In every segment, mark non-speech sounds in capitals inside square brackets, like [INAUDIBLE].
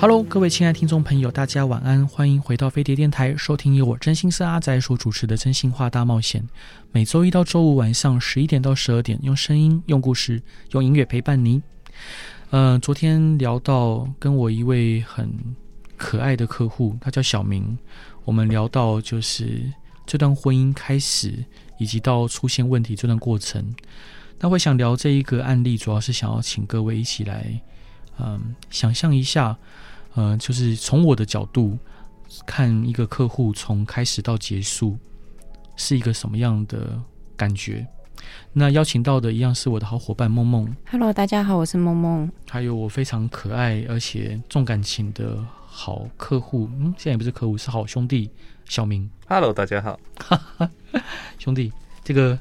Hello，各位亲爱听众朋友，大家晚安，欢迎回到飞碟电台，收听由我真心是阿仔所主持的《真心话大冒险》。每周一到周五晚上十一点到十二点，用声音、用故事、用音乐陪伴你。嗯、呃，昨天聊到跟我一位很可爱的客户，他叫小明，我们聊到就是这段婚姻开始以及到出现问题这段过程。那会想聊这一个案例，主要是想要请各位一起来，嗯、想象一下。嗯、呃，就是从我的角度看一个客户从开始到结束是一个什么样的感觉？那邀请到的一样是我的好伙伴梦梦。Hello，大家好，我是梦梦。还有我非常可爱而且重感情的好客户，嗯，现在也不是客户，是好兄弟小明。Hello，大家好，[LAUGHS] 兄弟，这个，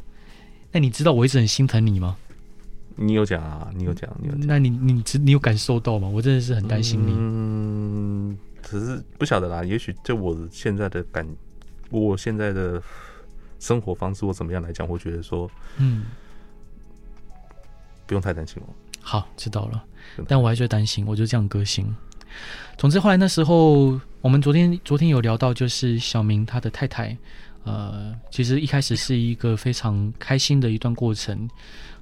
那你知道我一直很心疼你吗？你有讲啊？你有讲？你有讲？那你你你有感受到吗？我真的是很担心你。嗯，只是不晓得啦。也许就我现在的感，我现在的生活方式，或怎么样来讲，我觉得说，嗯，不用太担心我。好，知道了。但我还是会担心，我就这样个性。总之，后来那时候，我们昨天昨天有聊到，就是小明他的太太，呃，其实一开始是一个非常开心的一段过程。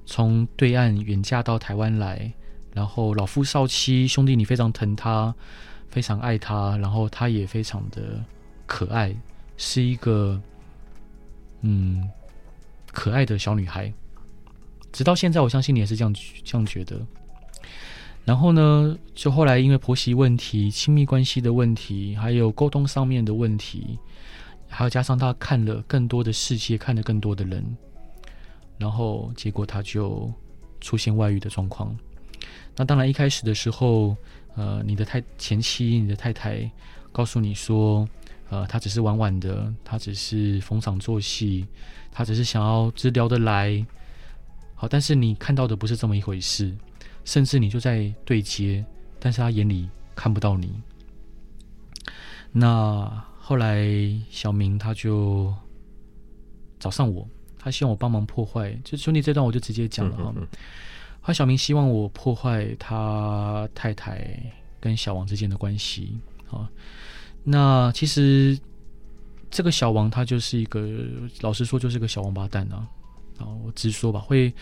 从对岸远嫁到台湾来，然后老夫少妻，兄弟你非常疼他，非常爱他，然后他也非常的可爱，是一个嗯可爱的小女孩。直到现在，我相信你也是这样这样觉得。然后呢，就后来因为婆媳问题、亲密关系的问题，还有沟通上面的问题，还有加上他看了更多的世界，看了更多的人。然后结果他就出现外遇的状况。那当然一开始的时候，呃，你的太前妻、你的太太告诉你说，呃，他只是玩玩的，他只是逢场作戏，他只是想要只聊得来。好，但是你看到的不是这么一回事，甚至你就在对接，但是他眼里看不到你。那后来小明他就找上我。他希望我帮忙破坏，就兄弟这段我就直接讲了哈。他小明希望我破坏他太太跟小王之间的关系啊。那其实这个小王他就是一个，老实说就是个小王八蛋啊。啊，我直说吧，会，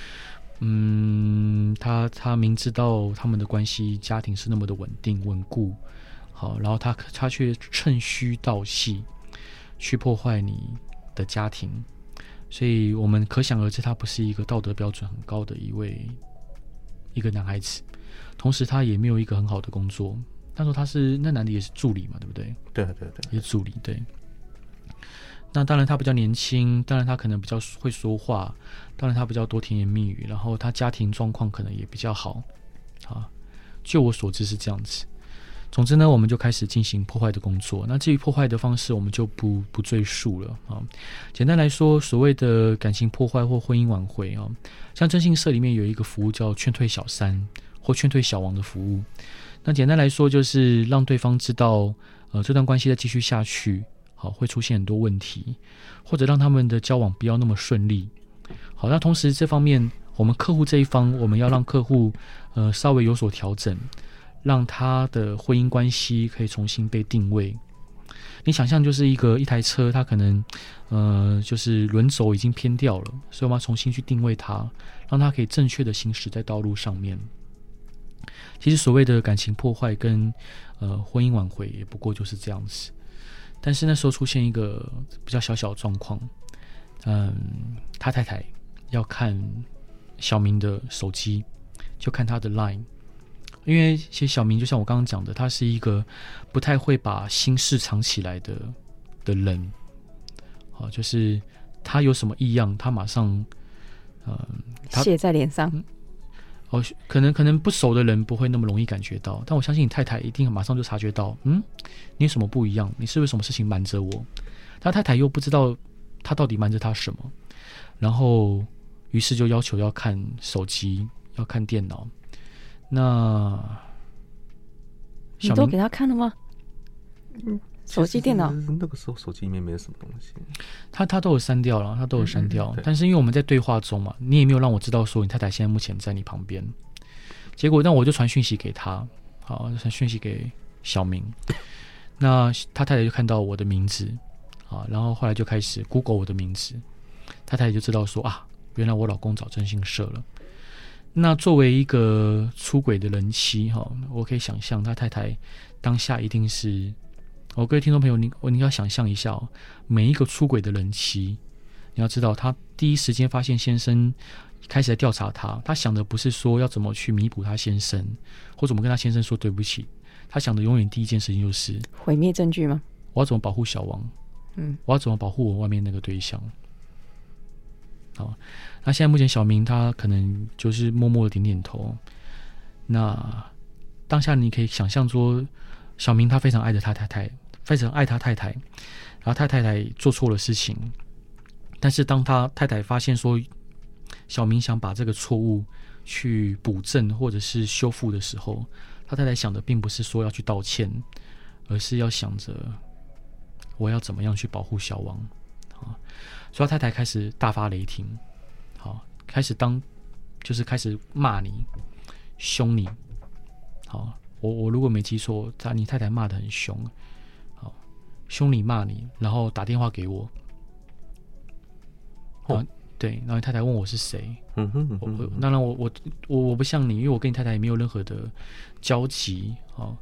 嗯，他他明知道他们的关系家庭是那么的稳定稳固，好，然后他他却趁虚道细去破坏你的家庭。所以我们可想而知，他不是一个道德标准很高的一位一个男孩子，同时他也没有一个很好的工作。他说他是那男的也是助理嘛，对不对？对对对，也是助理。对。那当然他比较年轻，当然他可能比较会说话，当然他比较多甜言蜜语，然后他家庭状况可能也比较好啊。就我所知是这样子。总之呢，我们就开始进行破坏的工作。那至于破坏的方式，我们就不不赘述了啊。简单来说，所谓的感情破坏或婚姻挽回啊，像征信社里面有一个服务叫劝退小三或劝退小王的服务。那简单来说，就是让对方知道，呃，这段关系再继续下去，好，会出现很多问题，或者让他们的交往不要那么顺利。好，那同时这方面，我们客户这一方，我们要让客户呃稍微有所调整。让他的婚姻关系可以重新被定位。你想象就是一个一台车，它可能，呃，就是轮轴已经偏掉了，所以我们要重新去定位它，让它可以正确的行驶在道路上面。其实所谓的感情破坏跟呃婚姻挽回，也不过就是这样子。但是那时候出现一个比较小小的状况，嗯，他太太要看小明的手机，就看他的 Line。因为其实小明就像我刚刚讲的，他是一个不太会把心事藏起来的的人，好，就是他有什么异样，他马上，呃，写在脸上。哦，可能可能不熟的人不会那么容易感觉到，但我相信你太太一定马上就察觉到，嗯，你有什么不一样？你是不是什么事情瞒着我？他太太又不知道他到底瞒着他什么？然后，于是就要求要看手机，要看电脑。那你都给他看了吗？嗯，手机、电脑那个时候手机里面没有什么东西，他他都有删掉了，他都有删掉。嗯、但是因为我们在对话中嘛，你也没有让我知道说你太太现在目前在你旁边。结果，那我就传讯息给他，好，传讯息给小明。[LAUGHS] 那他太太就看到我的名字，啊，然后后来就开始 Google 我的名字，他太太就知道说啊，原来我老公找征信社了。那作为一个出轨的人妻，哈，我可以想象他太太当下一定是，我各位听众朋友，你我你要想象一下哦，每一个出轨的人妻，你要知道，他第一时间发现先生开始在调查他，他想的不是说要怎么去弥补他先生，或怎么跟他先生说对不起。他想的永远第一件事情就是毁灭证据吗？我要怎么保护小王？嗯，我要怎么保护我外面那个对象？好，那现在目前小明他可能就是默默的点点头。那当下你可以想象说，小明他非常爱着他太太，非常爱他太太，然后他太太做错了事情，但是当他太太发现说小明想把这个错误去补正或者是修复的时候。他太太想的并不是说要去道歉，而是要想着我要怎么样去保护小王啊！所以他太太开始大发雷霆，好，开始当就是开始骂你、凶你。好，我我如果没记错，他你太太骂的很凶，好，凶你骂你，然后打电话给我。哦。对，然后你太太问我是谁，嗯哼，嗯哼，我当然我我我我不像你，因为我跟你太太也没有任何的交集啊，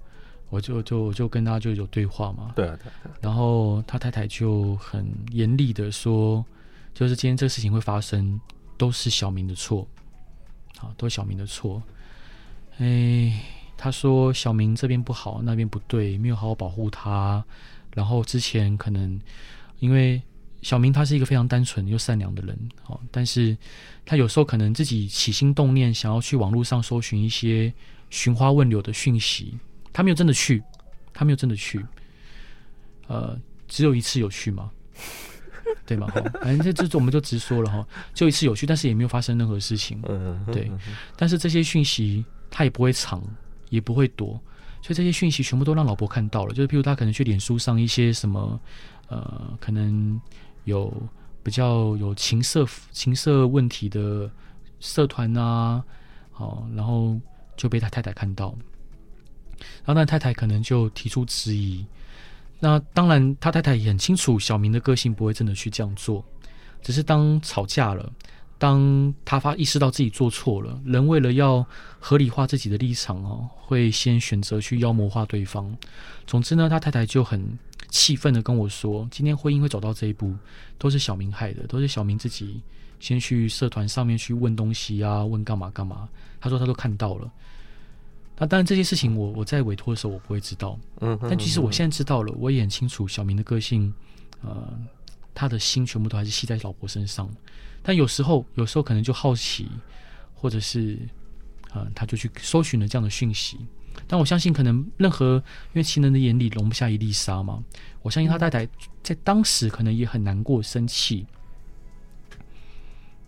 我就就就跟他就有对话嘛，对啊，对啊，然后他太太就很严厉的说，就是今天这个事情会发生，都是小明的错，啊，都是小明的错，哎，他说小明这边不好，那边不对，没有好好保护他，然后之前可能因为。小明他是一个非常单纯又善良的人，哦，但是他有时候可能自己起心动念，想要去网络上搜寻一些寻花问柳的讯息，他没有真的去，他没有真的去，呃，只有一次有去吗？[LAUGHS] 对吗？反正这这我们就直说了哈，就一次有去，但是也没有发生任何事情，对。但是这些讯息他也不会藏，也不会躲，所以这些讯息全部都让老婆看到了，就是譬如他可能去脸书上一些什么，呃，可能。有比较有情色情色问题的社团啊，好，然后就被他太太看到，然后那太太可能就提出质疑。那当然，他太太也很清楚小明的个性不会真的去这样做，只是当吵架了，当他发意识到自己做错了，人为了要合理化自己的立场哦，会先选择去妖魔化对方。总之呢，他太太就很。气愤的跟我说：“今天婚姻会走到这一步，都是小明害的，都是小明自己先去社团上面去问东西啊，问干嘛干嘛。”他说他都看到了。那当然这些事情我我在委托的时候我不会知道，嗯，但其实我现在知道了，我也很清楚小明的个性，呃，他的心全部都还是系在老婆身上。但有时候有时候可能就好奇，或者是，呃，他就去搜寻了这样的讯息。但我相信，可能任何因为情人的眼里容不下一粒沙嘛。我相信他太太在当时可能也很难过、生气。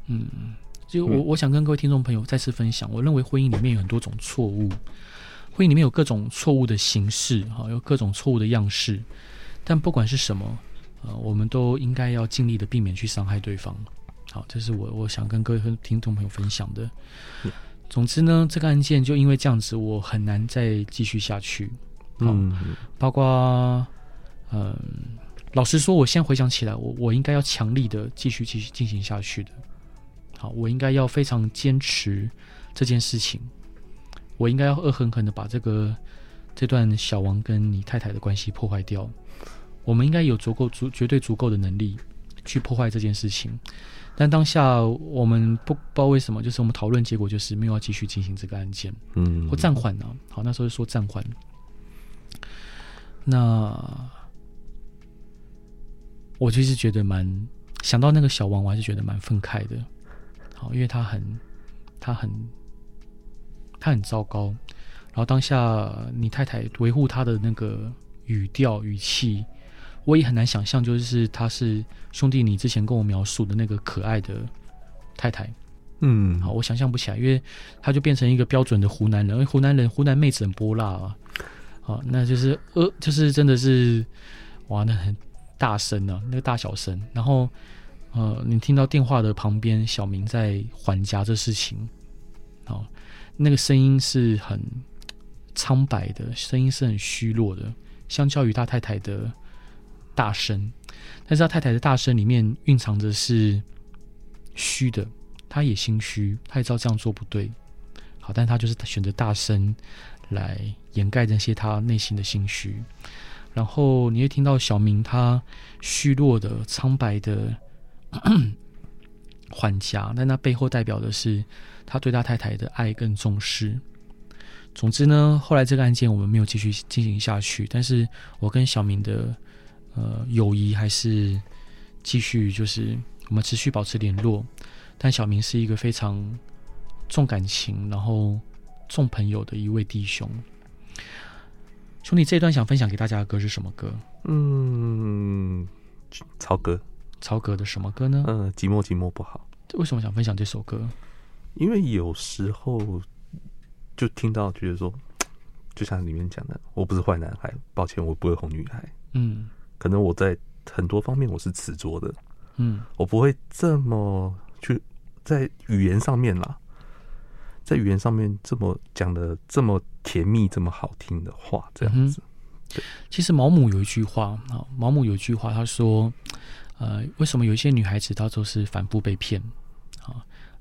嗯，就我我想跟各位听众朋友再次分享，我认为婚姻里面有很多种错误，婚姻里面有各种错误的形式，哈，有各种错误的样式。但不管是什么，呃，我们都应该要尽力的避免去伤害对方。好，这是我我想跟各位听众朋友分享的。总之呢，这个案件就因为这样子，我很难再继续下去。嗯，包括，嗯，老实说，我现在回想起来，我我应该要强力的继续继续进行下去的。好，我应该要非常坚持这件事情。我应该要恶狠狠的把这个这段小王跟你太太的关系破坏掉。我们应该有足够足绝对足够的能力去破坏这件事情。但当下我们不不知道为什么，就是我们讨论结果就是没有要继续进行这个案件，嗯，或暂缓呢？好，那时候就说暂缓。那我其实觉得蛮想到那个小王，我还是觉得蛮愤慨的。好，因为他很他很他很糟糕。然后当下你太太维护他的那个语调语气，我也很难想象，就是他是兄弟你之前跟我描述的那个可爱的太太。嗯，好，我想象不起来，因为他就变成一个标准的湖南人，因为湖南人湖南妹子很泼辣啊，好，那就是呃，就是真的是哇，那很大声啊，那个大小声，然后呃，你听到电话的旁边小明在还价这事情，好，那个声音是很苍白的，声音是很虚弱的，相较于他太太的大声，但是他太太的大声里面蕴藏着是虚的。他也心虚，他也知道这样做不对，好，但他就是选择大声来掩盖那些他内心的心虚。然后你会听到小明他虚弱的、苍白的 [CLEARS THROAT] 还价，但那背后代表的是他对他太太的爱更重视。总之呢，后来这个案件我们没有继续进行下去，但是我跟小明的呃友谊还是继续，就是我们持续保持联络。但小明是一个非常重感情，然后重朋友的一位弟兄。兄弟，这一段想分享给大家的歌是什么歌？嗯，曹格。曹格的什么歌呢？嗯，寂寞寂寞不好。为什么想分享这首歌？因为有时候就听到觉得说，[TSK] 就像里面讲的，我不是坏男孩，抱歉，我不会哄女孩。嗯，可能我在很多方面我是执着的。嗯，我不会这么。去在语言上面啦，在语言上面这么讲的这么甜蜜、这么好听的话，这样子。对，其实毛姆有一句话啊，毛姆有一句话，他说：“呃，为什么有一些女孩子她都是反复被骗啊？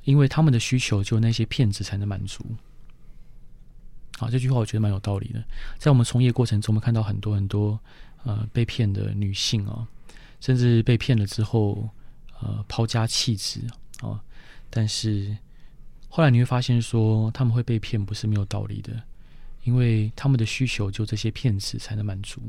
因为他们的需求就那些骗子才能满足。”好，这句话我觉得蛮有道理的。在我们从业过程中，我们看到很多很多呃被骗的女性啊，甚至被骗了之后呃抛家弃子。哦，但是后来你会发现，说他们会被骗不是没有道理的，因为他们的需求就这些骗子才能满足。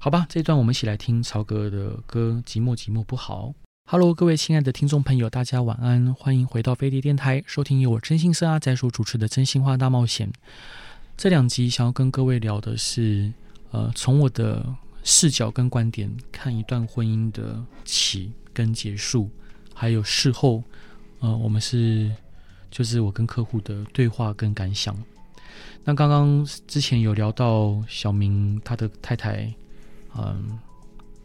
好吧，这一段我们一起来听曹格的歌《寂寞寂寞不好》。Hello，各位亲爱的听众朋友，大家晚安，欢迎回到飞碟电台，收听由我真心社阿宅所主持的《真心话大冒险》。这两集想要跟各位聊的是，呃，从我的视角跟观点看一段婚姻的起跟结束。还有事后，呃，我们是就是我跟客户的对话跟感想。那刚刚之前有聊到小明他的太太，嗯、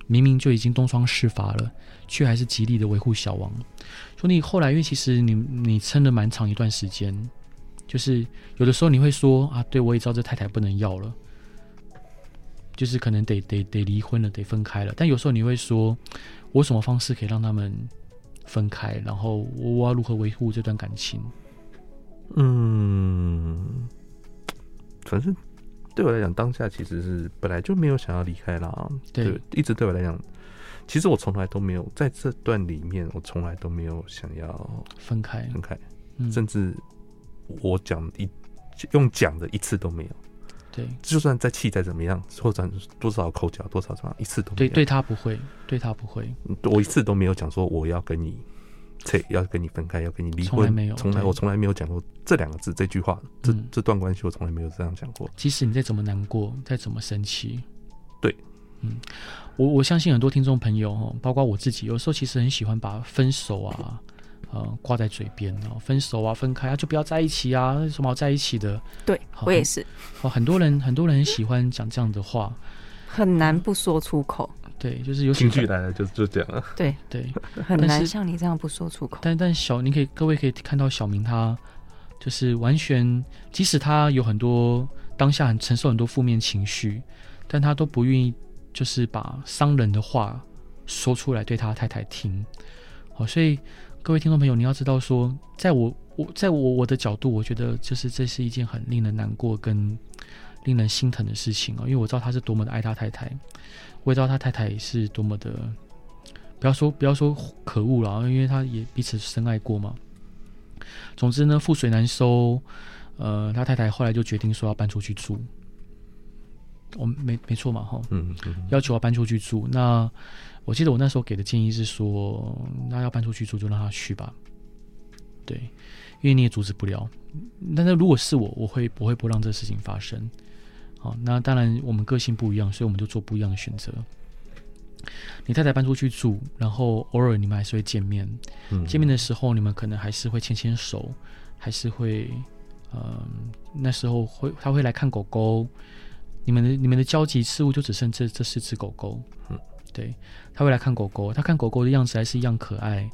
明明就已经东窗事发了，却还是极力的维护小王。兄弟，后来因为其实你你撑了蛮长一段时间，就是有的时候你会说啊，对，我也知道这太太不能要了，就是可能得得得离婚了，得分开了。但有时候你会说，我什么方式可以让他们？分开，然后我我要如何维护这段感情？嗯，反正对我来讲，当下其实是本来就没有想要离开啦。对，对，一直对我来讲，其实我从来都没有在这段里面，我从来都没有想要分开，分开，嗯、甚至我讲一用讲的一次都没有。对，就算再气再怎么样，或者多少口角，多少什么，一次都没有。对，对他不会，对他不会。我一次都没有讲说我要跟你，[LAUGHS] 要跟你分开，要跟你离婚。从来没有，从来我从来没有讲过这两个字，这句话，这这段关系我从来没有这样讲过。即使你再怎么难过，再怎么生气，对，嗯，我我相信很多听众朋友，包括我自己，有时候其实很喜欢把分手啊。呃，挂在嘴边哦，分手啊，分开啊，就不要在一起啊，什么好在一起的？对，我也是。哦，很多人很多人很喜欢讲这样的话，[LAUGHS] 很难不说出口。对，就是有情绪来了就就这样了。对对，很难像你这样不说出口。但但小，你可以各位可以看到小明他就是完全，即使他有很多当下很承受很多负面情绪，但他都不愿意就是把伤人的话说出来对他太太听。好，所以。各位听众朋友，你要知道说，在我我在我我的角度，我觉得就是这是一件很令人难过跟令人心疼的事情啊，因为我知道他是多么的爱他太太，我也知道他太太是多么的，不要说不要说可恶了，因为他也彼此深爱过嘛。总之呢，覆水难收，呃，他太太后来就决定说要搬出去住，我没没错嘛，哈，嗯，要求要搬出去住，那。我记得我那时候给的建议是说，那要搬出去住就让他去吧，对，因为你也阻止不了。但是如果是我，我会不会不让这事情发生？好，那当然我们个性不一样，所以我们就做不一样的选择。你太太搬出去住，然后偶尔你们还是会见面。嗯，见面的时候你们可能还是会牵牵手，还是会，嗯、呃，那时候会他会来看狗狗。你们的你们的交集事物就只剩这这四只狗狗。嗯，对，他会来看狗狗，他看狗狗的样子还是一样可爱。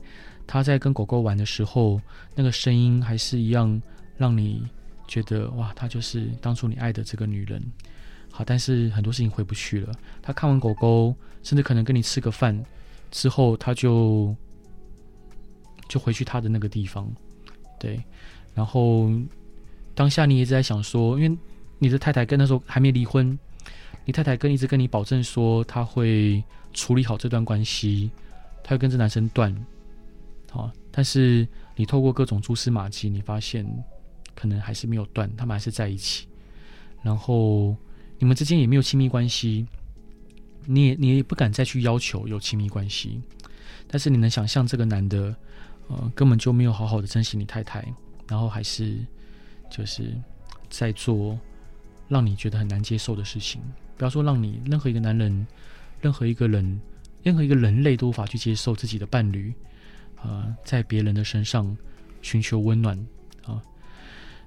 他在跟狗狗玩的时候，那个声音还是一样让你觉得哇，她就是当初你爱的这个女人。好，但是很多事情回不去了。他看完狗狗，甚至可能跟你吃个饭之后，他就就回去他的那个地方。对，然后当下你一直在想说，因为你的太太跟那时候还没离婚，你太太跟一直跟你保证说他会处理好这段关系，他会跟这男生断。好，但是你透过各种蛛丝马迹，你发现可能还是没有断，他们还是在一起，然后。你们之间也没有亲密关系，你也你也不敢再去要求有亲密关系，但是你能想象这个男的，呃，根本就没有好好的珍惜你太太，然后还是就是在做让你觉得很难接受的事情。不要说让你任何一个男人，任何一个人，任何一个人类都无法去接受自己的伴侣，呃，在别人的身上寻求温暖啊。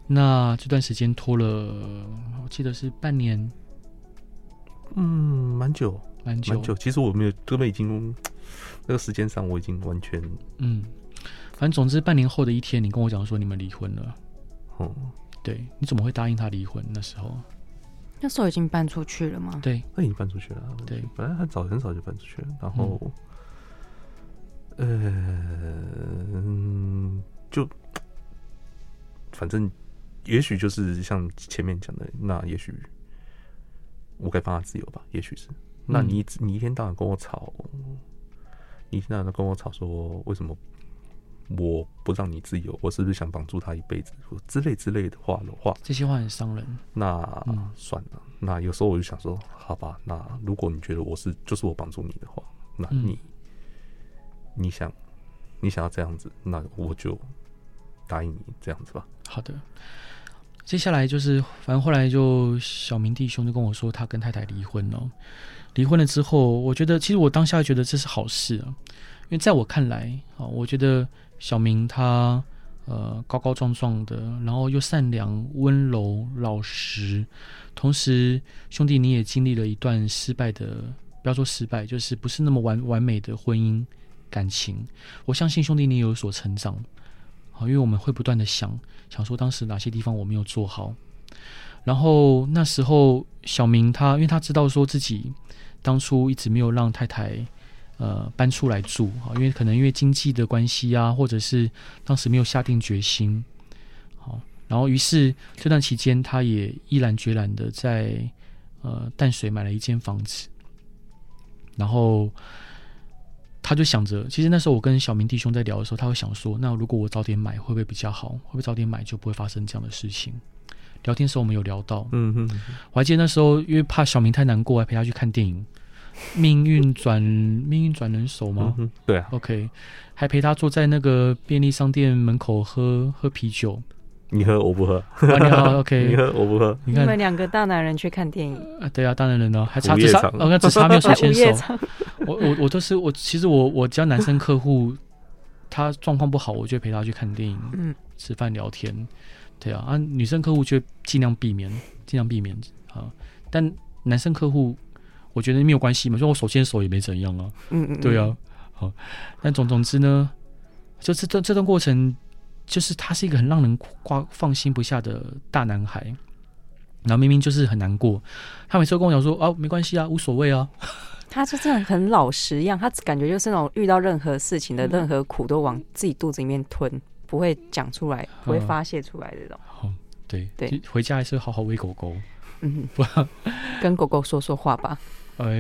那这段时间拖了，我记得是半年。嗯，蛮久，蛮久，蛮久。其实我没有，根本已经那个时间上，我已经完全嗯，反正总之半年后的一天，你跟我讲说你们离婚了。哦、嗯，对，你怎么会答应他离婚？那时候，那时候已经搬出去了吗？对，他已经搬出去了。对，本来很早很早就搬出去了。然后，嗯、呃，就反正也许就是像前面讲的，那也许。我该放他自由吧，也许是。那你、嗯、你一天到晚跟我吵，你一天到晚跟我吵说为什么我不让你自由？我是不是想绑住他一辈子？之类之类的话的话，这些话很伤人。那、嗯、算了。那有时候我就想说，好吧，那如果你觉得我是就是我绑住你的话，那你、嗯、你想你想要这样子，那我就答应你这样子吧。好的。接下来就是，反正后来就小明弟兄就跟我说，他跟太太离婚了。离婚了之后，我觉得其实我当下觉得这是好事啊，因为在我看来啊，我觉得小明他呃高高壮壮的，然后又善良、温柔、老实，同时兄弟你也经历了一段失败的，不要说失败，就是不是那么完完美的婚姻感情。我相信兄弟你有所成长。好，因为我们会不断的想，想说当时哪些地方我没有做好。然后那时候小明他，因为他知道说自己当初一直没有让太太呃搬出来住啊，因为可能因为经济的关系啊，或者是当时没有下定决心。好，然后于是这段期间，他也毅然决然的在呃淡水买了一间房子，然后。他就想着，其实那时候我跟小明弟兄在聊的时候，他会想说：那如果我早点买，会不会比较好？会不会早点买就不会发生这样的事情？聊天时候我们有聊到，嗯哼，我还记得那时候因为怕小明太难过，还陪他去看电影，《命运转命运转人手》吗？嗯、对啊，OK，还陪他坐在那个便利商店门口喝喝啤酒。你喝我不喝，啊、你好，[LAUGHS] OK。你喝我不喝，你看你们两个大男人去看电影啊？对啊，大男人呢，还差只差，我看只差没有手牵手。[LAUGHS] 我我我都是我，其实我我只要男生客户他状况不好，我就陪他去看电影，嗯，吃饭聊天，对啊啊，女生客户就尽量避免，尽量避免啊。但男生客户我觉得没有关系嘛，就我手牵手也没怎样啊，嗯嗯，对啊，好，但总总之呢，就是这这段过程。就是他是一个很让人挂放心不下的大男孩，然后明明就是很难过，他每次都跟我讲说：“哦，没关系啊，无所谓啊。”他就真的很老实一样，他感觉就是那种遇到任何事情的任何苦都往自己肚子里面吞，不会讲出来，不会发泄出来的这种。哦，对对，回家还是好好喂狗狗，嗯，[LAUGHS] 不跟狗狗说说话吧。呃，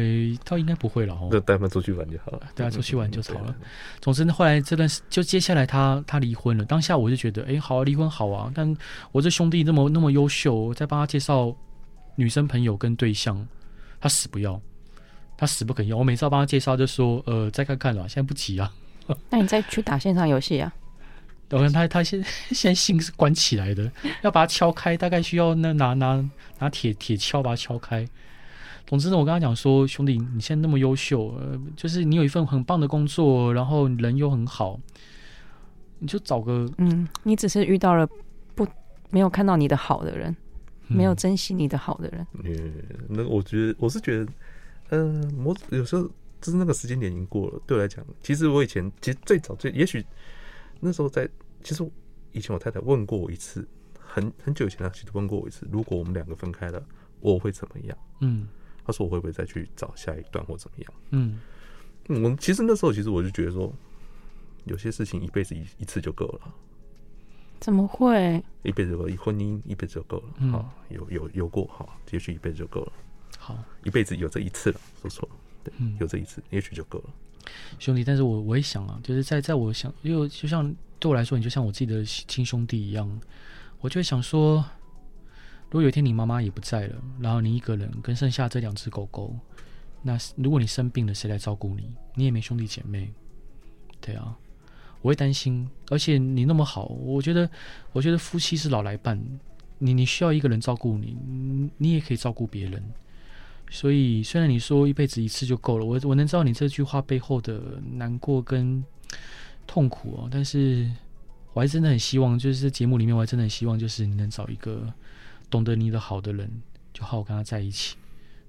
倒应该不会了哦。就带他们出去玩就好了。对啊，出去玩就好了。总之呢，后来这段就接下来他他离婚了。当下我就觉得，哎、欸，好啊，离婚好啊。但我这兄弟那么那么优秀，再帮他介绍女生朋友跟对象，他死不要，他死不肯要。我每次要帮他介绍，就说，呃，再看看了，现在不急啊。[LAUGHS] 那你再去打线上游戏啊？我看他他现 [LAUGHS] 现在信是关起来的，要把它敲开，大概需要那拿拿拿铁铁锹把它敲开。总之呢，我跟他讲说，兄弟，你现在那么优秀，呃，就是你有一份很棒的工作，然后人又很好，你就找个，嗯，你只是遇到了不没有看到你的好的人，嗯、没有珍惜你的好的人。嗯，那我觉得我是觉得，嗯、呃，我有时候就是那个时间点已经过了。对我来讲，其实我以前其实最早最也许那时候在，其实以前我太太问过我一次，很很久以前她其实问过我一次，如果我们两个分开了，我会怎么样？嗯。他说：“我会不会再去找下一段或怎么样？”嗯，我其实那时候其实我就觉得说，有些事情一辈子一一次就够了。怎么会？一辈子就够，婚姻一辈子就够了。好，有有有过，好，也许一辈子就够了。好，一辈子有这一次了，说错了，对，有这一次，也许就够了。兄弟，但是我我也想啊，就是在在我想，因为就像对我来说，你就像我自己的亲兄弟一样，我就会想说。如果有一天你妈妈也不在了，然后你一个人跟剩下这两只狗狗，那如果你生病了，谁来照顾你？你也没兄弟姐妹，对啊，我会担心。而且你那么好，我觉得，我觉得夫妻是老来伴，你你需要一个人照顾你，你也可以照顾别人。所以虽然你说一辈子一次就够了，我我能知道你这句话背后的难过跟痛苦哦，但是我还真的很希望，就是节目里面我还真的很希望，就是你能找一个。懂得你的好的人，就好好跟他在一起。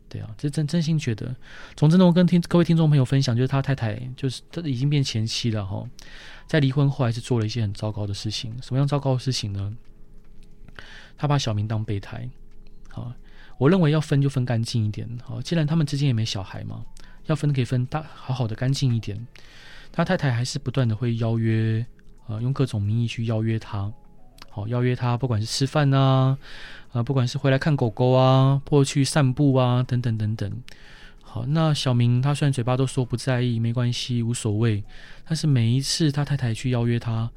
对啊，这真真心觉得。总之呢，我跟听各位听众朋友分享，就是他太太，就是他已经变前妻了哈。在离婚后，还是做了一些很糟糕的事情。什么样糟糕的事情呢？他把小明当备胎。好，我认为要分就分干净一点。好，既然他们之间也没小孩嘛，要分可以分大好好的干净一点。他太太还是不断的会邀约，呃，用各种名义去邀约他。好，邀约他，不管是吃饭啊，啊，不管是回来看狗狗啊，或去散步啊，等等等等。好，那小明他虽然嘴巴都说不在意，没关系，无所谓，但是每一次他太太去邀约他，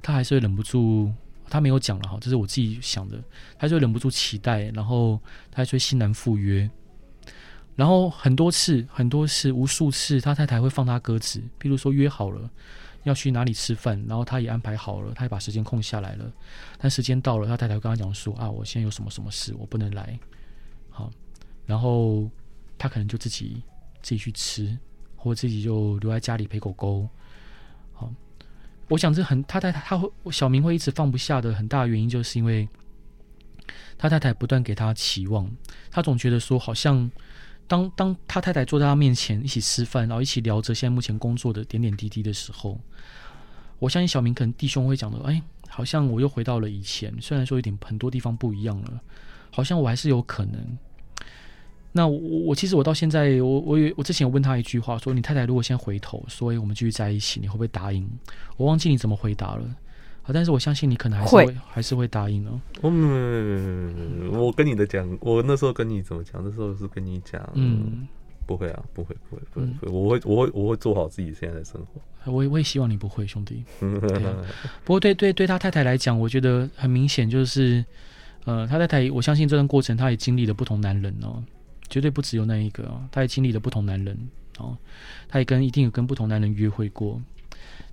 他还是会忍不住，他没有讲了哈，这是我自己想的，他就忍不住期待，然后他就会欣然赴约。然后很多次，很多次，无数次，他太太会放他鸽子，譬如说约好了。要去哪里吃饭，然后他也安排好了，他也把时间空下来了。但时间到了，他太太会跟他讲说：“啊，我现在有什么什么事，我不能来。”好，然后他可能就自己自己去吃，或者自己就留在家里陪狗狗。好，我想这很他太太他会小明会一直放不下的很大原因，就是因为他太太不断给他期望，他总觉得说好像。当当他太太坐在他面前一起吃饭，然后一起聊着现在目前工作的点点滴滴的时候，我相信小明可能弟兄会讲的，哎，好像我又回到了以前，虽然说有点很多地方不一样了，好像我还是有可能。那我我其实我到现在，我我有我之前有问他一句话，说你太太如果先回头，说我们继续在一起，你会不会答应？我忘记你怎么回答了。好，但是我相信你可能还是会，会还是会答应哦。嗯，我跟你的讲，我那时候跟你怎么讲？那时候是跟你讲，嗯，不会啊，不会，不会，不会，我会，我会，我会做好自己现在的生活。我也我也希望你不会，兄弟。[LAUGHS] 不过对对对他太太来讲，我觉得很明显就是，呃，他太太，我相信这段过程他也经历了不同男人哦，绝对不只有那一个哦，他也经历了不同男人哦，他也跟一定有跟不同男人约会过，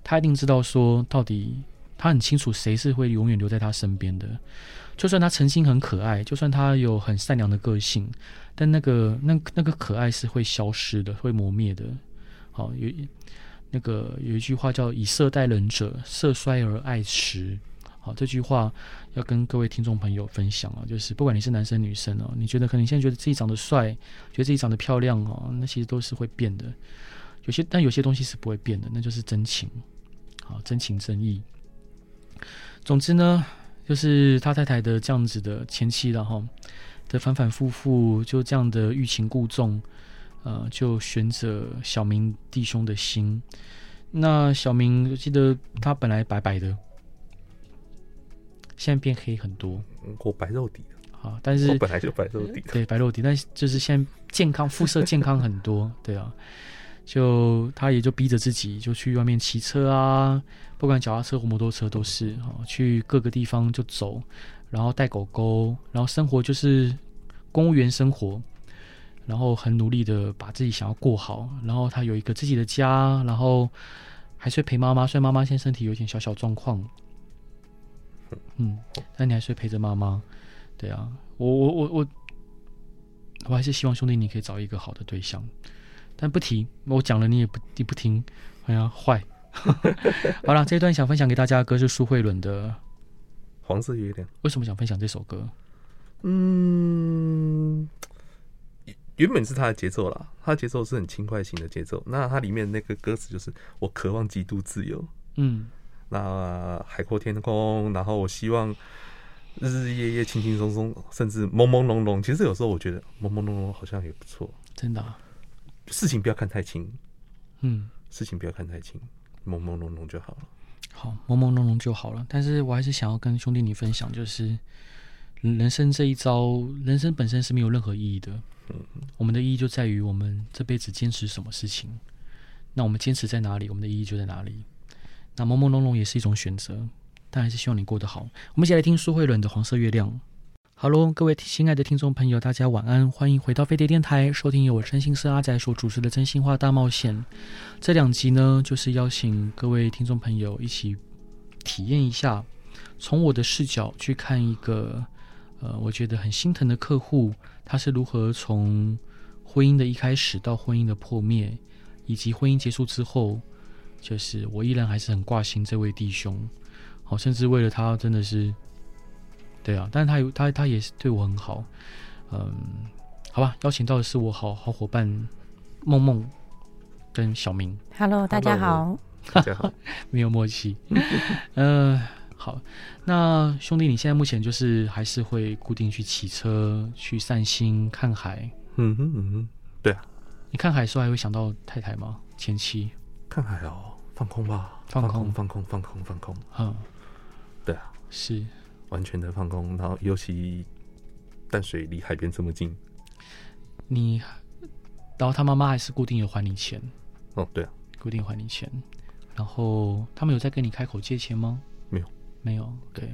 他一定知道说到底。他很清楚谁是会永远留在他身边的，就算他曾经很可爱，就算他有很善良的个性，但那个那那个可爱是会消失的，会磨灭的。好，有那个有一句话叫“以色待人者，色衰而爱弛”。好，这句话要跟各位听众朋友分享啊，就是不管你是男生女生哦，你觉得可能你现在觉得自己长得帅，觉得自己长得漂亮哦，那其实都是会变的。有些但有些东西是不会变的，那就是真情。好，真情真意。总之呢，就是他太太的这样子的前妻了哈，的反反复复就这样的欲擒故纵，呃，就悬着小明弟兄的心。那小明我记得他本来白白的，现在变黑很多，我白肉底啊，但是本来就白肉底，对白肉底，但是就是现在健康肤色健康很多，对啊。就他也就逼着自己就去外面骑车啊，不管脚踏车或摩托车都是哈，去各个地方就走，然后带狗狗，然后生活就是公务员生活，然后很努力的把自己想要过好，然后他有一个自己的家，然后还是陪妈妈，虽然妈妈现在身体有点小小状况，嗯，但你还是会陪着妈妈，对啊，我我我我我还是希望兄弟你可以找一个好的对象，但不提，我讲了你也不你不听，哎呀坏。[LAUGHS] 好了，这一段想分享给大家的歌是苏慧伦的《黄色月亮》。为什么想分享这首歌？嗯，原本是他的节奏啦，他的节奏是很轻快型的节奏。那它里面那个歌词就是“我渴望极度自由”。嗯，那海阔天空，然后我希望日日夜夜轻轻松松，甚至朦朦胧胧。其实有时候我觉得朦朦胧胧好像也不错。真的啊，事情不要看太清。嗯，事情不要看太清。朦朦胧胧就好了，好，朦朦胧胧就好了。但是我还是想要跟兄弟你分享，就是人生这一招，人生本身是没有任何意义的。嗯，我们的意义就在于我们这辈子坚持什么事情。那我们坚持在哪里，我们的意义就在哪里。那朦朦胧胧也是一种选择，但还是希望你过得好。我们一起来听苏慧伦的《黄色月亮》。哈喽，各位亲爱的听众朋友，大家晚安，欢迎回到飞碟电台，收听由我真心是阿仔所主持的《真心话大冒险》。这两集呢，就是邀请各位听众朋友一起体验一下，从我的视角去看一个，呃，我觉得很心疼的客户，他是如何从婚姻的一开始到婚姻的破灭，以及婚姻结束之后，就是我依然还是很挂心这位弟兄，好，甚至为了他真的是。对啊，但是他有他他也是对我很好，嗯，好吧，邀请到的是我好好伙伴梦梦跟小明。Hello，大家好，大家好，[LAUGHS] 没有默契。嗯、[LAUGHS] 呃，好，那兄弟，你现在目前就是还是会固定去骑车去散心看海？嗯哼嗯哼，对啊。你看海的时候还会想到太太吗？前妻？看海哦，放空吧，放空，放空，放空，放空。嗯，对啊，是。完全的放空，然后尤其淡水离海边这么近，你，然后他妈妈还是固定有还你钱，哦，对啊，固定还你钱，然后他们有在跟你开口借钱吗？没有，没有，对，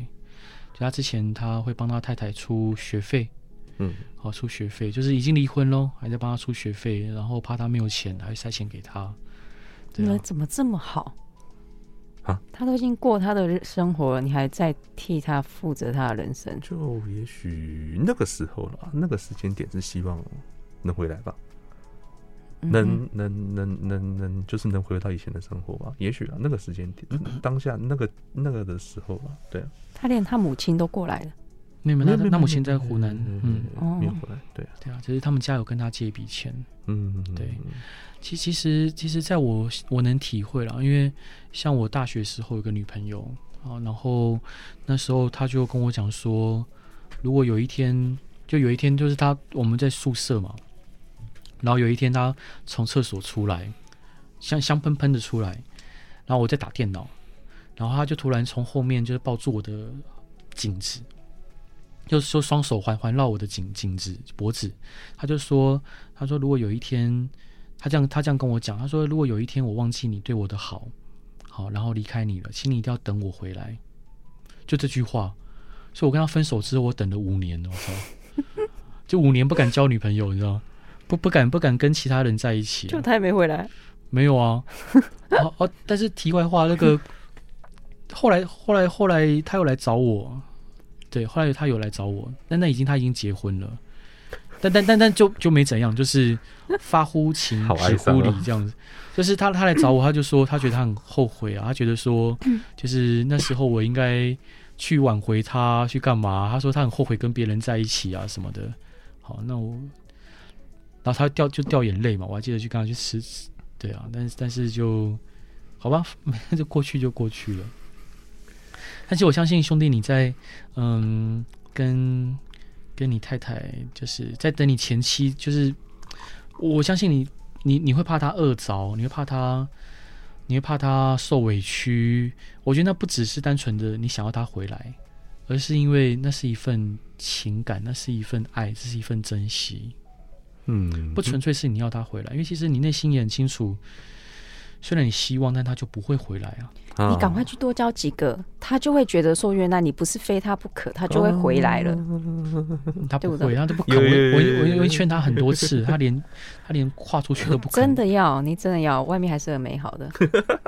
就他之前他会帮他太太出学费，嗯，好出学费，就是已经离婚喽，还在帮他出学费，然后怕他没有钱，还会塞钱给他，你们怎么这么好？啊，他都已经过他的生活了，你还在替他负责他的人生？就也许那个时候了，那个时间点是希望能回来吧，嗯、能能能能能，就是能回到以前的生活吧。也许啊，那个时间点，嗯、当下那个那个的时候吧，对啊。他连他母亲都过来了，没有，那他母亲在湖南，嗯，没有回来，对啊，对啊，就是他们家有跟他借一笔钱，嗯，对。其其实其实，在我我能体会了，因为像我大学时候有个女朋友啊，然后那时候她就跟我讲说，如果有一天，就有一天就是她我们在宿舍嘛，然后有一天她从厕所出来，香香喷喷的出来，然后我在打电脑，然后她就突然从后面就是抱住我的颈子，就是说双手环环绕我的颈颈子脖子，他就说，他说如果有一天。他这样，他这样跟我讲，他说：“如果有一天我忘记你对我的好，好，然后离开你了，请你一定要等我回来。”就这句话，所以我跟他分手之后，我等了五年，我操，[LAUGHS] 就五年不敢交女朋友，你知道，不不敢不敢跟其他人在一起。就他也没回来，没有啊。哦哦，但是题外话，那个 [LAUGHS] 后来后来后来他又来找我，对，后来他有来找我，但那已经他已经结婚了。但但但但就就没怎样，就是发乎情止乎礼这样子。就是他他来找我，他就说他觉得他很后悔啊，他觉得说就是那时候我应该去挽回他，去干嘛？他说他很后悔跟别人在一起啊什么的。好，那我然后他掉就掉眼泪嘛，我还记得去跟他去吃，对啊，但是但是就好吧，那 [LAUGHS] 就过去就过去了。但是我相信兄弟你在嗯跟。跟你太太就是在等你前妻，就是我相信你，你你会怕他饿着，你会怕他，你会怕他受委屈。我觉得那不只是单纯的你想要他回来，而是因为那是一份情感，那是一份爱，这是一份珍惜。嗯，不纯粹是你要他回来，因为其实你内心也很清楚。虽然你希望，但他就不会回来啊！你赶快去多交几个，他就会觉得说，原来你不是非他不可，他就会回来了。他不会，他都不肯。我我我我劝他很多次，他连 [LAUGHS] 他连跨出去都不肯。真的要，你真的要，外面还是很美好的。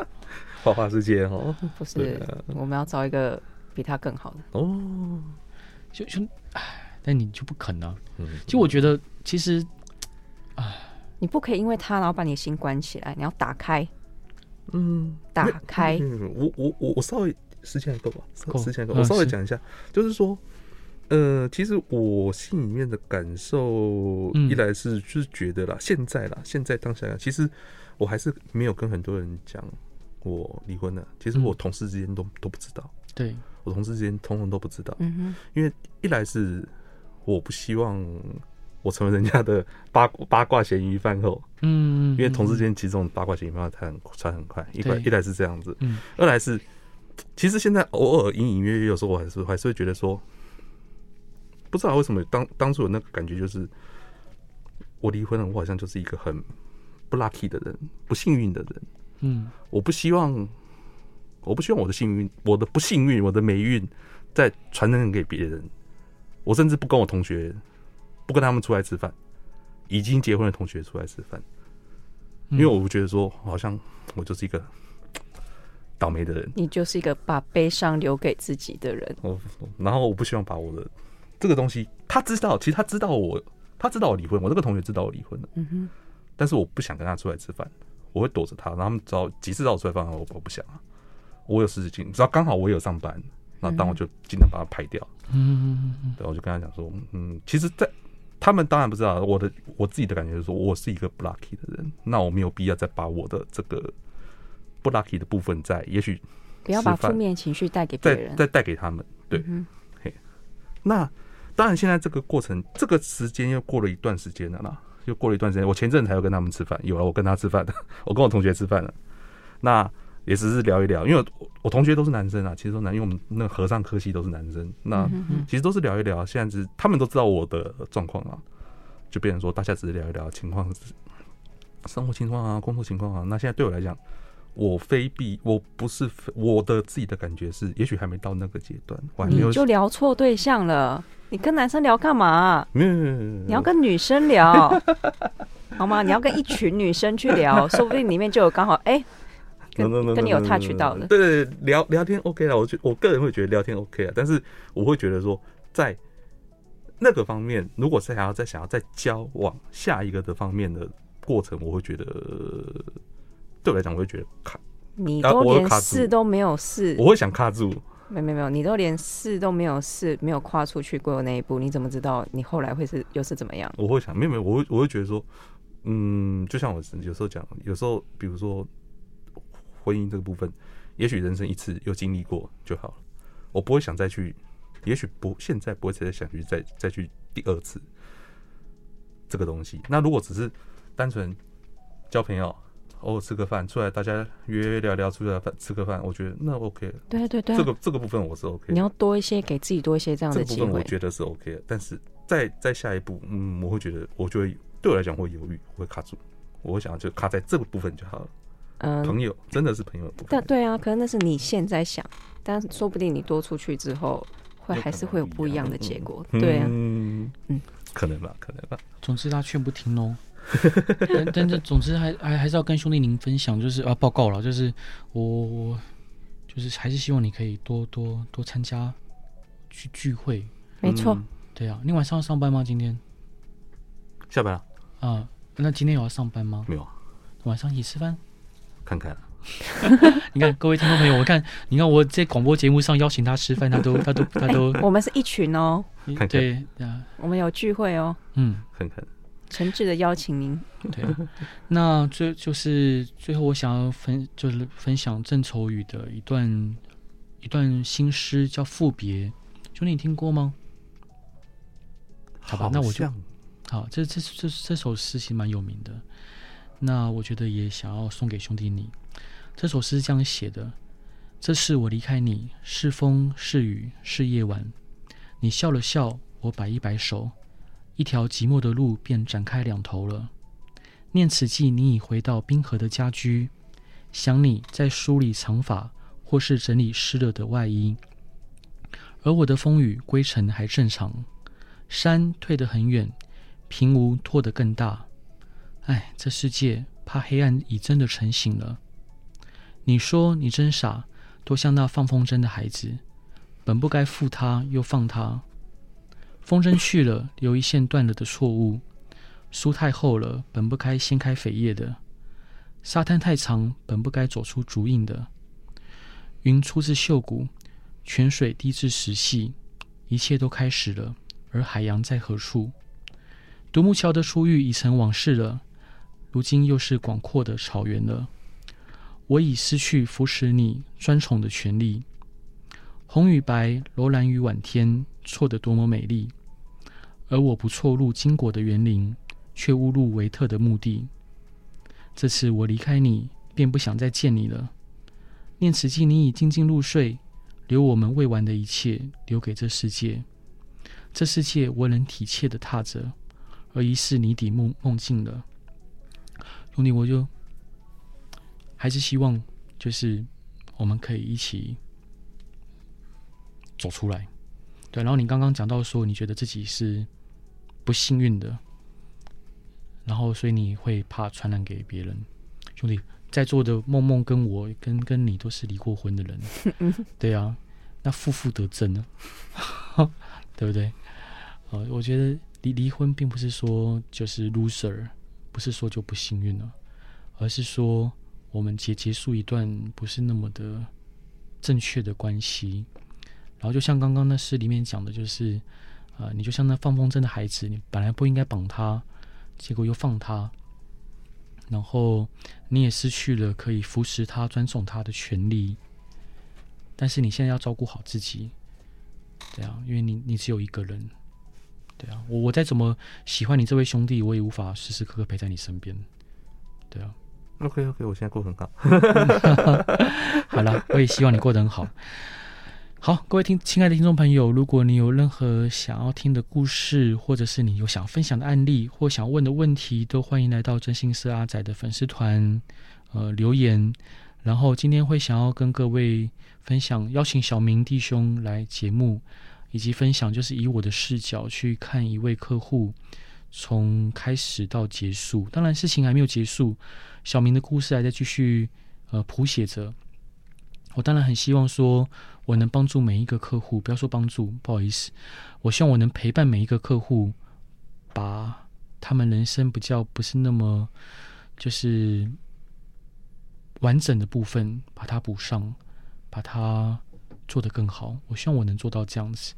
[LAUGHS] 花花世界哦，不是，我们要找一个比他更好的哦。就就但你就不肯呢、啊。其实我觉得，其实，啊，你不可以因为他然后把你心关起来，你要打开。嗯，打开。嗯、我我我我稍微时间还够吧？时间还够，我稍微讲一下，就是说，呃，其实我心里面的感受，一来是就是觉得啦，现在啦，现在当下，其实我还是没有跟很多人讲我离婚了。其实我同事之间都都不知道。对，我同事之间通通都不知道。嗯哼，因为一来是我不希望。我成为人家的八八卦嫌疑犯后，嗯，因为同事间其实这种八卦嫌疑犯他很传很快，一来一来是这样子，嗯，二来是其实现在偶尔隐隐约约有时候我还是还是会觉得说，不知道为什么当当初有那个感觉就是我离婚了，我好像就是一个很不 lucky 的人，不幸运的人，嗯，我不希望我不希望我的幸运，我的不幸运，我的霉运再传染给别人，我甚至不跟我同学。不跟他们出来吃饭，已经结婚的同学出来吃饭，因为我觉得说，好像我就是一个倒霉的人。你就是一个把悲伤留给自己的人。我，然后我不希望把我的这个东西，他知道，其实他知道我，他知道我离婚，我这个同学知道我离婚了。嗯哼。但是我不想跟他出来吃饭，我会躲着他。然后他们找几次找我出来饭，我我不想啊。我有事情，只要刚好我有上班，那当我就尽量把它排掉。嗯嗯，对，我就跟他讲说，嗯，其实，在他们当然不知道我的我自己的感觉是说，我是一个不 lucky 的人，那我没有必要再把我的这个不 lucky 的部分在，也许不要把负面情绪带给别人，再再带给他们。对，嗯、嘿，那当然现在这个过程，这个时间又过了一段时间了啦，又过了一段时间。我前阵子才有跟他们吃饭，有了，我跟他吃饭的，[LAUGHS] 我跟我同学吃饭了，那。也只是聊一聊，因为我同学都是男生啊，其实都男，因为我们那个和尚科系都是男生，那其实都是聊一聊。现在是他们都知道我的状况啊，就变成说大家只是聊一聊情况，生活情况啊，工作情况啊。那现在对我来讲，我非必，我不是我的自己的感觉是，也许还没到那个阶段，我还没有。你就聊错对象了，你跟男生聊干嘛？啊？没有，你要跟女生聊，[LAUGHS] 好吗？你要跟一群女生去聊，说不定里面就有刚好哎。欸跟跟你有 touch 到的，对对，聊聊天 OK 了，我觉我个人会觉得聊天 OK 啊，但是我会觉得说，在那个方面，如果是想要再想要再交往下一个的方面的过程，我会觉得对我来讲，我会觉得卡，你都连试都没有试，我会想卡住。没没没有，你都连试都没有试，没有跨出去过那一步，你怎么知道你后来会是又是怎么样？我会想，没有没有，我会我会觉得说，嗯，就像我有时候讲，有时候比如说。婚姻这个部分，也许人生一次又经历过就好了。我不会想再去，也许不现在不会再想去再再去第二次这个东西。那如果只是单纯交朋友，偶尔吃个饭，出来大家约约聊聊，出来饭吃个饭，我觉得那 OK。对对对，这个这个部分我是 OK。你要多一些给自己多一些这样的机会，这个部分我觉得是 OK 的。但是再再下一步，嗯，我会觉得，我就会对我来讲会犹豫，会卡住。我会想就卡在这个部分就好了。嗯，朋友真的是朋友。但对啊，可能那是你现在想，但说不定你多出去之后，会还是会有不一样的结果。对啊，嗯嗯，可能吧，可能吧。总之他劝不听哦。[LAUGHS] 但但是总之还还还是要跟兄弟您分享，就是啊报告了，就是我我就是还是希望你可以多多多参加去聚会。没错。对啊，你晚上要上班吗？今天？下班了。啊，那今天有要上班吗？没有。晚上一起吃饭。看看，[LAUGHS] 你看各位听众朋友，我看你看我在广播节目上邀请他吃饭，他都 [LAUGHS] 他都他都，我们是一群哦，看看。对啊，我们有聚会哦，嗯，看看，诚挚的邀请您。对，那最就是最后我想要分就是分享郑愁予的一段一段新诗，叫《赋别》，兄弟你听过吗？好吧，那我就好，这这这这首诗其实蛮有名的。那我觉得也想要送给兄弟你，这首诗是这样写的：这是我离开你，是风是雨是夜晚，你笑了笑，我摆一摆手，一条寂寞的路便展开两头了。念此际，你已回到冰河的家居，想你在梳理长发，或是整理湿了的外衣，而我的风雨归程还正常，山退得很远，平芜拓得更大。哎，这世界怕黑暗已真的成型了。你说你真傻，多像那放风筝的孩子，本不该负他又放他。风筝去了，留一线断了的错误；书太厚了，本不该掀开扉页的；沙滩太长，本不该走出足印的。云出自秀谷，泉水滴至石隙，一切都开始了。而海洋在何处？独木桥的初遇已成往事了，如今又是广阔的草原了。我已失去扶持你专宠的权利。红与白，楼兰与晚天，错得多么美丽。而我不错入经国的园林，却误入维特的墓地。这次我离开你，便不想再见你了。念此际，你已静静入睡，留我们未完的一切，留给这世界。这世界我仍体贴的踏着，而疑是你抵梦梦境了。兄弟，我就。还是希望，就是我们可以一起走出来，对。然后你刚刚讲到说，你觉得自己是不幸运的，然后所以你会怕传染给别人。兄弟，在座的梦梦跟我跟跟你都是离过婚的人，[LAUGHS] 对啊，那负负得正呢，[LAUGHS] 对不对？呃，我觉得离离婚并不是说就是 loser，不是说就不幸运了，而是说。我们结结束一段不是那么的正确的关系，然后就像刚刚那诗里面讲的，就是，呃，你就像那放风筝的孩子，你本来不应该绑他，结果又放他，然后你也失去了可以扶持他、尊重他的权利，但是你现在要照顾好自己，对啊，因为你你只有一个人，对啊，我我再怎么喜欢你这位兄弟，我也无法时时刻刻陪在你身边，对啊。OK OK，我现在过得很好。[LAUGHS] 好了，我也希望你过得很好。好，各位听亲爱的听众朋友，如果你有任何想要听的故事，或者是你有想分享的案例，或想问的问题，都欢迎来到真心社阿仔的粉丝团，呃，留言。然后今天会想要跟各位分享，邀请小明弟兄来节目，以及分享就是以我的视角去看一位客户从开始到结束。当然，事情还没有结束。小明的故事还在继续，呃，谱写着。我当然很希望说，我能帮助每一个客户。不要说帮助，不好意思，我希望我能陪伴每一个客户，把他们人生比较不是那么就是完整的部分，把它补上，把它做得更好。我希望我能做到这样子。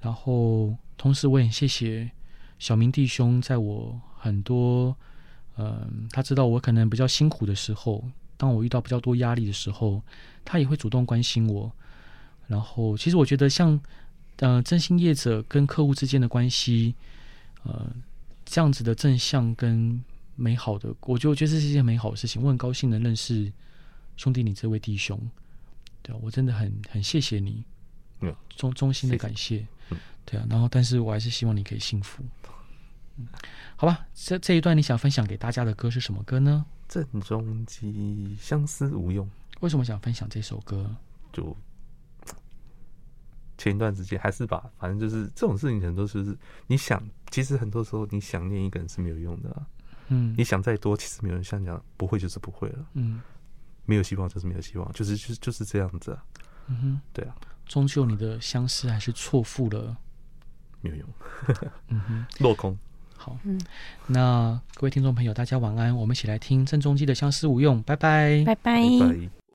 然后，同时我也谢谢小明弟兄，在我很多。嗯，他知道我可能比较辛苦的时候，当我遇到比较多压力的时候，他也会主动关心我。然后，其实我觉得像，呃，真心业者跟客户之间的关系，呃，这样子的正向跟美好的，我就觉得这是一件美好的事情。我很高兴能认识兄弟你这位弟兄，对，我真的很很谢谢你，嗯，衷衷心的感谢，对啊。然后，但是我还是希望你可以幸福。嗯，好吧，这这一段你想分享给大家的歌是什么歌呢？郑中基《相思无用》。为什么想分享这首歌？就前一段时间还是吧，反正就是这种事情很多时候是你想，其实很多时候你想念一个人是没有用的啊。嗯，你想再多，其实没有人像你讲，不会就是不会了。嗯，没有希望就是没有希望，就是就是就是这样子啊。嗯哼，对啊，终究你的相思还是错付了，没有用。[LAUGHS] [LAUGHS] 嗯哼，落空。好，嗯，那各位听众朋友，大家晚安。我们一起来听郑中基的《相思无用》，拜拜，拜拜。拜拜。